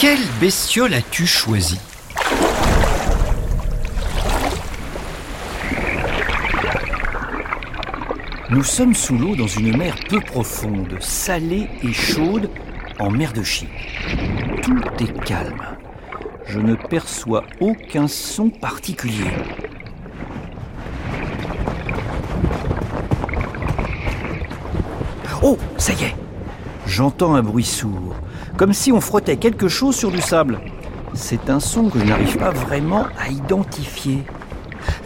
Quelle bestiole as-tu choisi Nous sommes sous l'eau dans une mer peu profonde, salée et chaude, en mer de Chine. Tout est calme. Je ne perçois aucun son particulier. Oh, ça y est J'entends un bruit sourd, comme si on frottait quelque chose sur du sable. C'est un son que je n'arrive pas vraiment à identifier.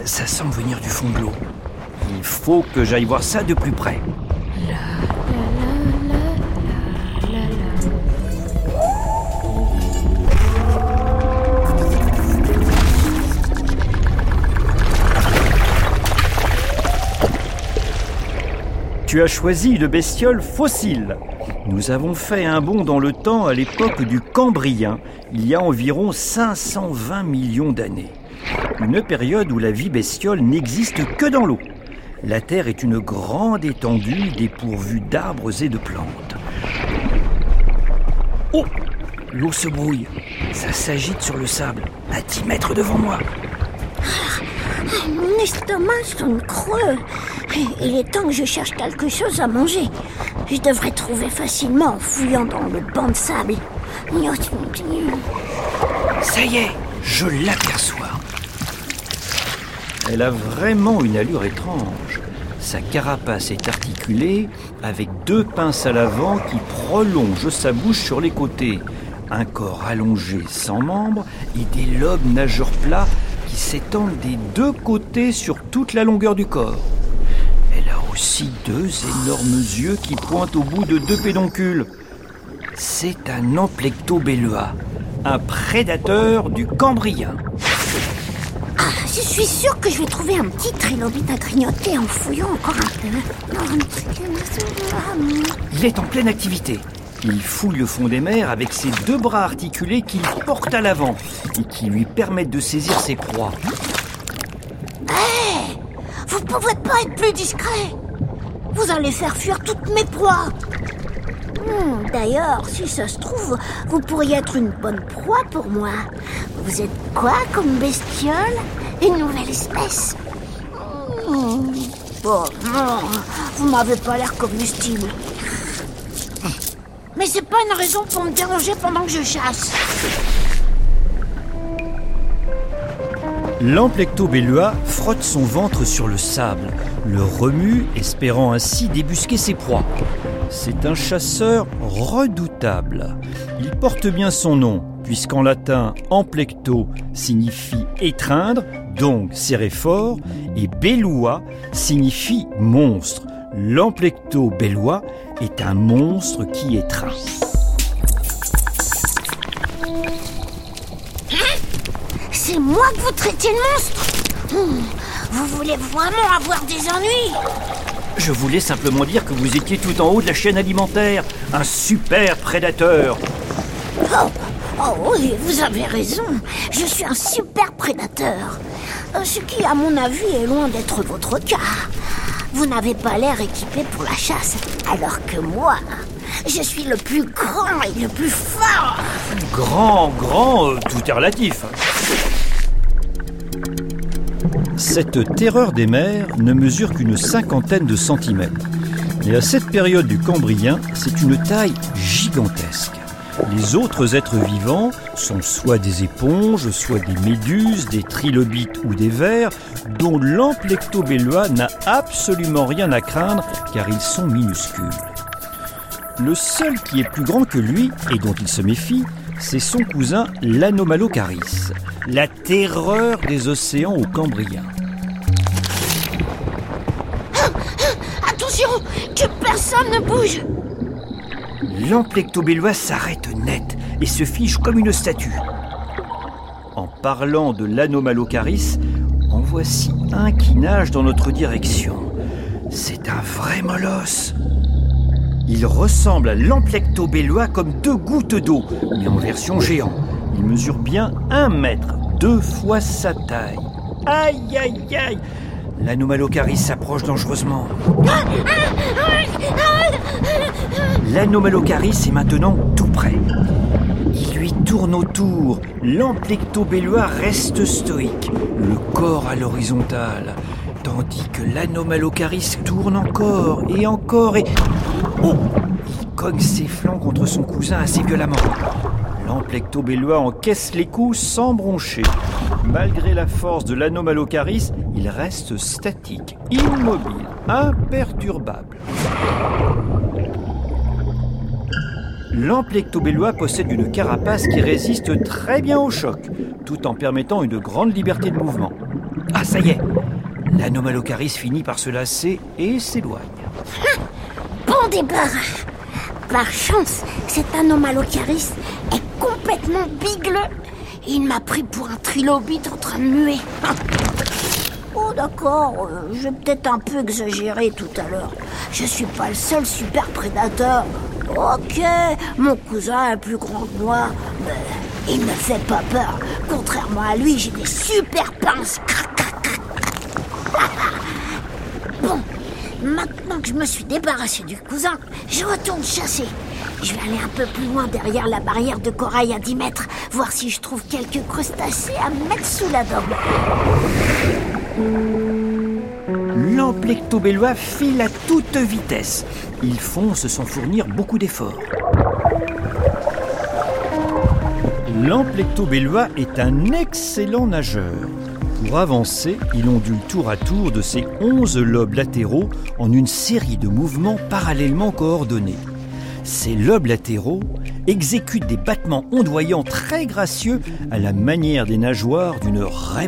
Ça semble venir du fond de l'eau. Il faut que j'aille voir ça de plus près. Tu as choisi une bestiole fossile. Nous avons fait un bond dans le temps à l'époque du Cambrien, il y a environ 520 millions d'années. Une période où la vie bestiole n'existe que dans l'eau. La Terre est une grande étendue dépourvue d'arbres et de plantes. Oh L'eau se brouille. Ça s'agite sur le sable, à 10 mètres devant moi. Mon estomac sonne creux. Il est temps que je cherche quelque chose à manger. Je devrais trouver facilement en fouillant dans le banc de sable. Ça y est, je l'aperçois. Elle a vraiment une allure étrange. Sa carapace est articulée avec deux pinces à l'avant qui prolongent sa bouche sur les côtés. Un corps allongé sans membres et des lobes nageurs plats qui s'étendent des deux côtés sur toute la longueur du corps. Aussi deux énormes yeux qui pointent au bout de deux pédoncules. C'est un amplectobellua, un prédateur du Cambrien. Ah, je suis sûre que je vais trouver un petit trilobite à grignoter en fouillant encore un peu. Il est en pleine activité. Il fouille le fond des mers avec ses deux bras articulés qu'il porte à l'avant et qui lui permettent de saisir ses proies. Hé Vous pouvez pas être plus discret Vous allez faire fuir toutes mes proies Hmm, D'ailleurs, si ça se trouve, vous pourriez être une bonne proie pour moi. Vous êtes quoi comme bestiole? Une nouvelle espèce? Hmm. Bon, non, vous m'avez pas l'air combustible. Mais c'est pas une raison pour me déranger pendant que je chasse. L'amplectobellua frotte son ventre sur le sable, le remue, espérant ainsi débusquer ses proies. C'est un chasseur redoutable. Il porte bien son nom, puisqu'en latin amplecto signifie étreindre, donc serrer fort, et bellua signifie monstre. L'amplectobellua est un monstre qui étreint. C'est moi que vous traitez de monstre Hmm, Vous voulez vraiment avoir des ennuis Je voulais simplement dire que vous étiez tout en haut de la chaîne alimentaire, un super prédateur. Oh, oh oui, vous avez raison. Je suis un super prédateur. Euh, Ce qui, à mon avis, est loin d'être votre cas. Vous n'avez pas l'air équipé pour la chasse, alors que moi, je suis le plus grand et le plus fort. Grand, grand, euh, tout est relatif. Cette terreur des mers ne mesure qu'une cinquantaine de centimètres. Et à cette période du Cambrien, c'est une taille gigantesque. Les autres êtres vivants sont soit des éponges, soit des méduses, des trilobites ou des vers, dont l'amplectobellua n'a absolument rien à craindre car ils sont minuscules. Le seul qui est plus grand que lui et dont il se méfie, c'est son cousin l'anomalocaris, la terreur des océans au Cambrien. Attention, que personne ne bouge. L'amplectobellua s'arrête net et se fiche comme une statue. En parlant de l'anomalocaris, en voici un qui nage dans notre direction. C'est un vrai molosse. Il ressemble à l'amplectobellua comme deux gouttes d'eau, mais en version géant. Il mesure bien un mètre, deux fois sa taille. Aïe, aïe, aïe L'anomalocaris s'approche dangereusement. L'anomalocaris est maintenant tout près. Il lui tourne autour. L'amplectobellois reste stoïque, le corps à l'horizontale, tandis que l'anomalocaris tourne encore et encore et... Oh Il cogne ses flancs contre son cousin assez violemment. L'amplectobellois encaisse les coups sans broncher. Malgré la force de l'anomalocaris, il reste statique, immobile, imperturbable. L'amplectobellois possède une carapace qui résiste très bien au choc, tout en permettant une grande liberté de mouvement. Ah, ça y est L'anomalocaris finit par se lasser et s'éloigne. Bon débarras Par chance, cet anomalocaris est complètement bigleux. Il m'a pris pour un trilobite en train de muer. Oh d'accord, euh, j'ai peut-être un peu exagéré tout à l'heure. Je suis pas le seul super prédateur. Ok, mon cousin est plus grand que moi, mais il ne fait pas peur. Contrairement à lui, j'ai des super pinces. Bon, maintenant que je me suis débarrassé du cousin, je retourne chasser. Je vais aller un peu plus loin derrière la barrière de corail à 10 mètres, voir si je trouve quelques crustacés à mettre sous la dent. L'amplectobellois file à toute vitesse. Il fonce sans fournir beaucoup d'efforts. L'amplectobellois est un excellent nageur. Pour avancer, il ondule tour à tour de ses 11 lobes latéraux en une série de mouvements parallèlement coordonnés. Ces lobes latéraux exécutent des battements ondoyants très gracieux à la manière des nageoires d'une raie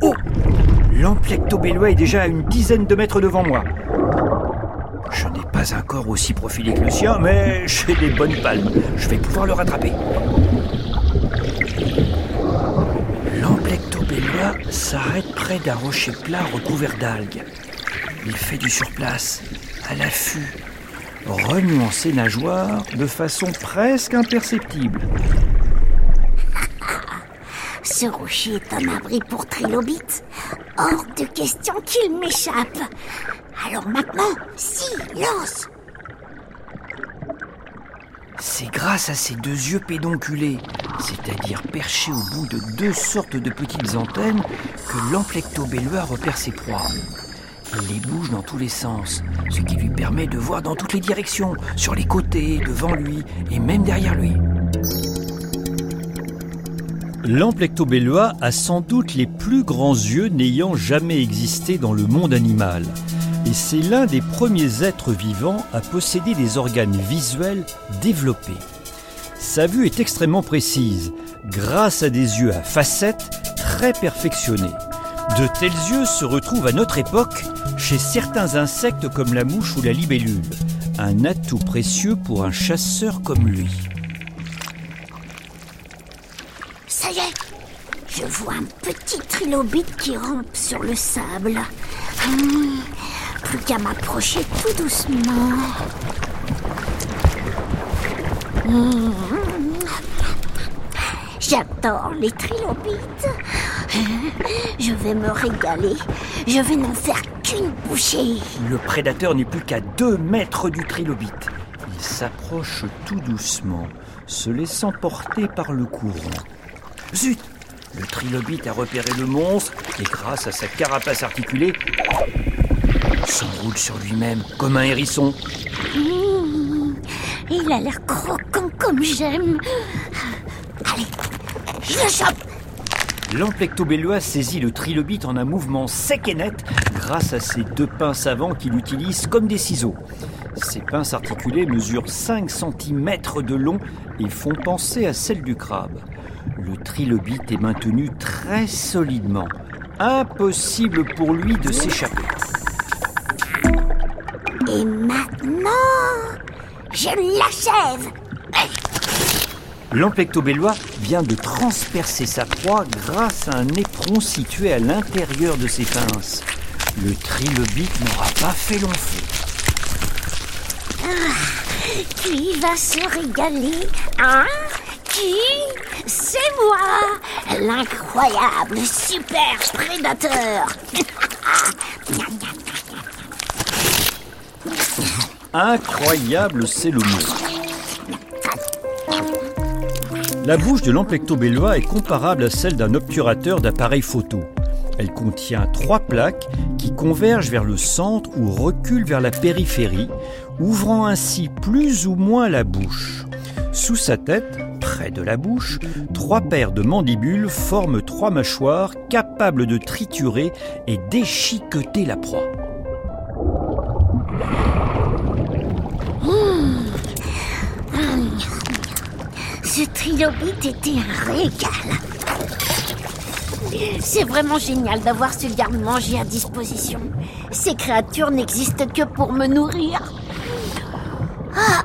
Oh L'amplectobellois est déjà à une dizaine de mètres devant moi. Je n'ai pas un corps aussi profilé que le sien, mais j'ai des bonnes palmes. Je vais pouvoir le rattraper. S'arrête près d'un rocher plat recouvert d'algues. Il fait du surplace, à l'affût, remuant ses nageoires de façon presque imperceptible. Ce rocher est un abri pour trilobites. Hors de question qu'il m'échappe. Alors maintenant, silence C'est grâce à ses deux yeux pédonculés, c'est-à-dire perchés au bout de deux sortes de petites antennes, que l'amplectobellois repère ses proies. Il les bouge dans tous les sens, ce qui lui permet de voir dans toutes les directions, sur les côtés, devant lui et même derrière lui. L'amplectobellois a sans doute les plus grands yeux n'ayant jamais existé dans le monde animal. Et c'est l'un des premiers êtres vivants à posséder des organes visuels développés. Sa vue est extrêmement précise, grâce à des yeux à facettes très perfectionnés. De tels yeux se retrouvent à notre époque chez certains insectes comme la mouche ou la libellule, un atout précieux pour un chasseur comme lui. Ça y est, je vois un petit trilobite qui rampe sur le sable. Hum, plus qu'à m'approcher tout doucement. J'adore les trilobites. Je vais me régaler. Je vais n'en faire qu'une bouchée. Le prédateur n'est plus qu'à deux mètres du trilobite. Il s'approche tout doucement, se laissant porter par le courant. Zut Le trilobite a repéré le monstre et grâce à sa carapace articulée, s'enroule sur lui-même comme un hérisson. Mmh, il a l'air croquant comme j'aime. Allez, je le chope L'amplectobellois saisit le trilobite en un mouvement sec et net grâce à ses deux pinces avant qu'il utilise comme des ciseaux. Ces pinces articulées mesurent 5 cm de long et font penser à celles du crabe. Le trilobite est maintenu très solidement. Impossible pour lui de s'échapper. Et maintenant, je l'achève. L'amplectobellois vient de transpercer sa proie grâce à un éperon situé à l'intérieur de ses pinces. Le trilobite n'aura pas fait long feu. Qui va se régaler Hein Qui? C'est moi L'incroyable super prédateur Incroyable, c'est le mot. La bouche de l'emplectobellois est comparable à celle d'un obturateur d'appareil photo. Elle contient trois plaques qui convergent vers le centre ou reculent vers la périphérie, ouvrant ainsi plus ou moins la bouche. Sous sa tête, près de la bouche, trois paires de mandibules forment trois mâchoires capables de triturer et déchiqueter la proie. Ce trilobite était un régal. C'est vraiment génial d'avoir ce garde-manger à disposition. Ces créatures n'existent que pour me nourrir. Ah,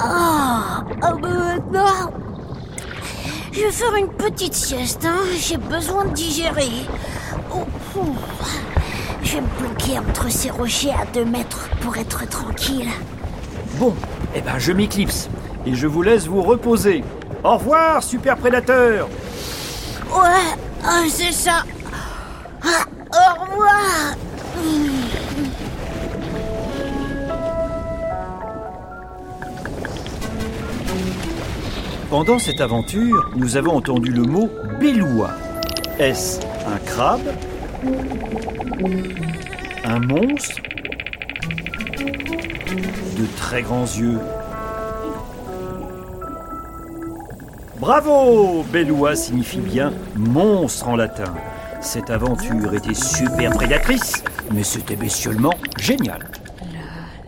ah, ah maintenant, je vais faire une petite sieste. Hein. J'ai besoin de digérer. Oh, oh. Je vais me bloquer entre ces rochers à deux mètres pour être tranquille. Bon, eh ben je m'éclipse et je vous laisse vous reposer. Au revoir, super prédateur Ouais, ah, c'est ça. Ah, au revoir. Pendant cette aventure, nous avons entendu le mot Béloua. Est-ce un crabe Un monstre De très grands yeux? Bravo Béloua signifie bien monstre en latin. Cette aventure était super prédatrice, mais c'était bestiolement génial.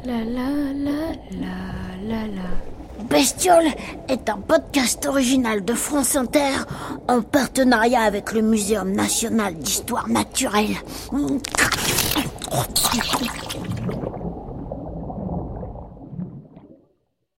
La la la la la la. Bestiole est un podcast original de France Inter en partenariat avec le Muséum national d'histoire naturelle.